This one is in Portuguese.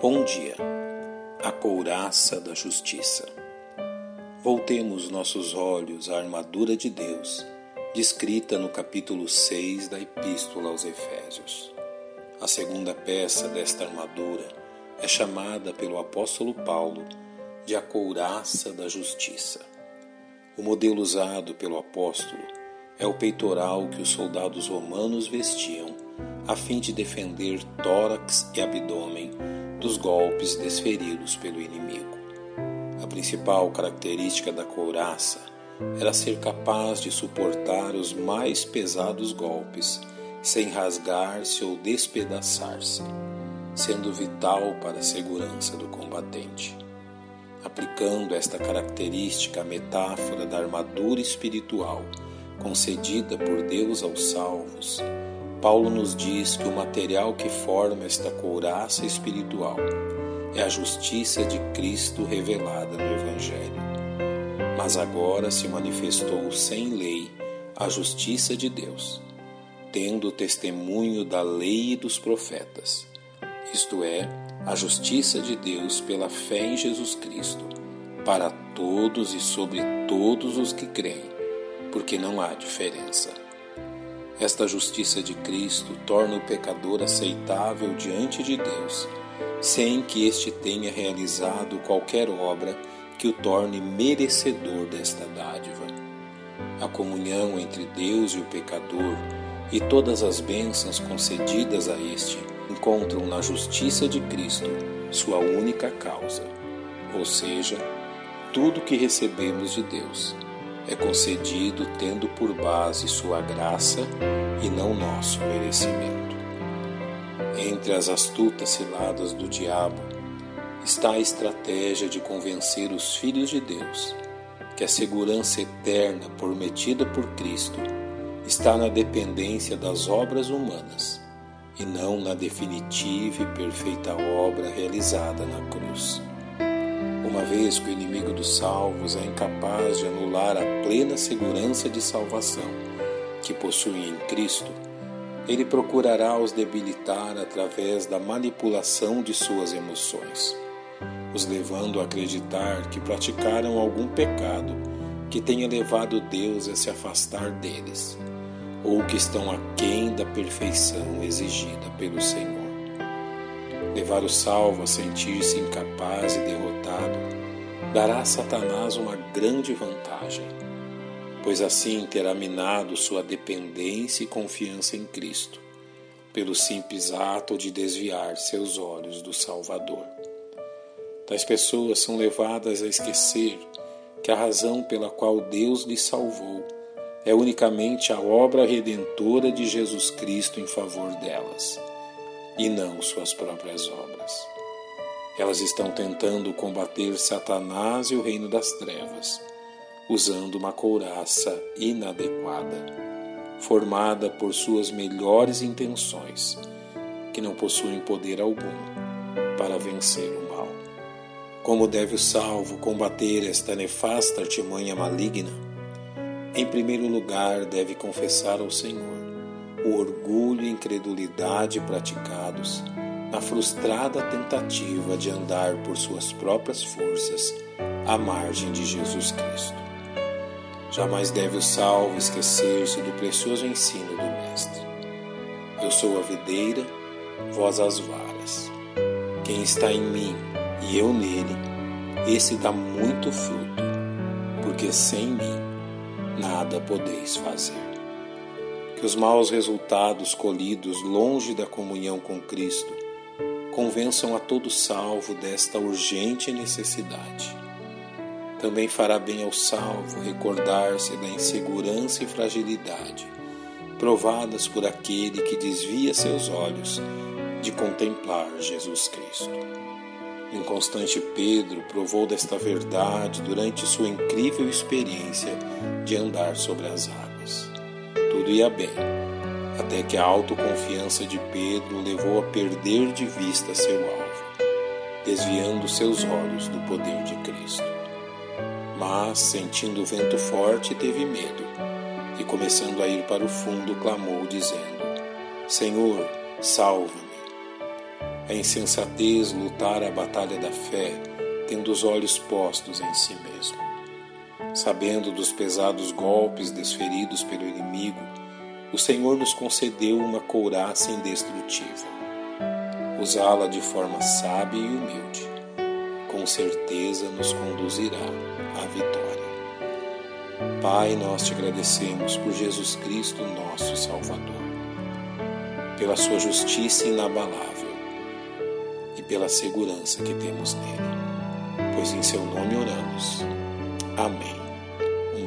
Bom dia, a couraça da justiça. Voltemos nossos olhos à armadura de Deus, descrita no capítulo 6 da Epístola aos Efésios. A segunda peça desta armadura é chamada pelo apóstolo Paulo de a couraça da justiça. O modelo usado pelo apóstolo é o peitoral que os soldados romanos vestiam a fim de defender tórax e abdômen dos golpes desferidos pelo inimigo. A principal característica da couraça era ser capaz de suportar os mais pesados golpes sem rasgar-se ou despedaçar-se, sendo vital para a segurança do combatente. Aplicando esta característica à metáfora da armadura espiritual concedida por Deus aos salvos, Paulo nos diz que o material que forma esta couraça espiritual é a justiça de Cristo revelada no Evangelho. Mas agora se manifestou sem lei a justiça de Deus, tendo o testemunho da lei e dos profetas, isto é, a justiça de Deus pela fé em Jesus Cristo, para todos e sobre todos os que creem, porque não há diferença. Esta justiça de Cristo torna o pecador aceitável diante de Deus, sem que este tenha realizado qualquer obra que o torne merecedor desta dádiva. A comunhão entre Deus e o pecador e todas as bênçãos concedidas a este encontram na justiça de Cristo sua única causa, ou seja, tudo que recebemos de Deus é concedido tendo por base sua graça e não nosso merecimento. Entre as astutas ciladas do diabo está a estratégia de convencer os filhos de Deus que a segurança eterna prometida por Cristo está na dependência das obras humanas e não na definitiva e perfeita obra realizada na cruz. Uma vez que o inimigo dos salvos é incapaz de anular a plena segurança de salvação que possuem em Cristo, ele procurará os debilitar através da manipulação de suas emoções, os levando a acreditar que praticaram algum pecado que tenha levado Deus a se afastar deles, ou que estão aquém da perfeição exigida pelo Senhor levar o salvo a sentir-se incapaz e derrotado, dará a Satanás uma grande vantagem, pois assim terá minado sua dependência e confiança em Cristo, pelo simples ato de desviar seus olhos do Salvador. Tais pessoas são levadas a esquecer que a razão pela qual Deus lhes salvou é unicamente a obra redentora de Jesus Cristo em favor delas e não suas próprias obras. Elas estão tentando combater Satanás e o reino das trevas, usando uma couraça inadequada, formada por suas melhores intenções, que não possuem poder algum para vencer o mal. Como deve o salvo combater esta nefasta artimanha maligna? Em primeiro lugar, deve confessar ao Senhor o orgulho e incredulidade praticados na frustrada tentativa de andar por suas próprias forças à margem de Jesus Cristo. Jamais deve o salvo esquecer-se do precioso ensino do Mestre. Eu sou a videira, vós as varas. Quem está em mim e eu nele, esse dá muito fruto, porque sem mim nada podeis fazer que os maus resultados colhidos longe da comunhão com Cristo convençam a todo salvo desta urgente necessidade. Também fará bem ao salvo recordar-se da insegurança e fragilidade provadas por aquele que desvia seus olhos de contemplar Jesus Cristo. Inconstante Pedro provou desta verdade durante sua incrível experiência de andar sobre as águas tudo ia bem, até que a autoconfiança de Pedro levou a perder de vista seu alvo, desviando seus olhos do poder de Cristo. Mas, sentindo o vento forte, teve medo e, começando a ir para o fundo, clamou, dizendo: Senhor, salva-me. A insensatez lutar a batalha da fé, tendo os olhos postos em si mesmo. Sabendo dos pesados golpes desferidos pelo inimigo, o Senhor nos concedeu uma couraça indestrutível. Usá-la de forma sábia e humilde, com certeza nos conduzirá à vitória. Pai, nós te agradecemos por Jesus Cristo, nosso Salvador, pela sua justiça inabalável e pela segurança que temos nele, pois em seu nome oramos. Amém.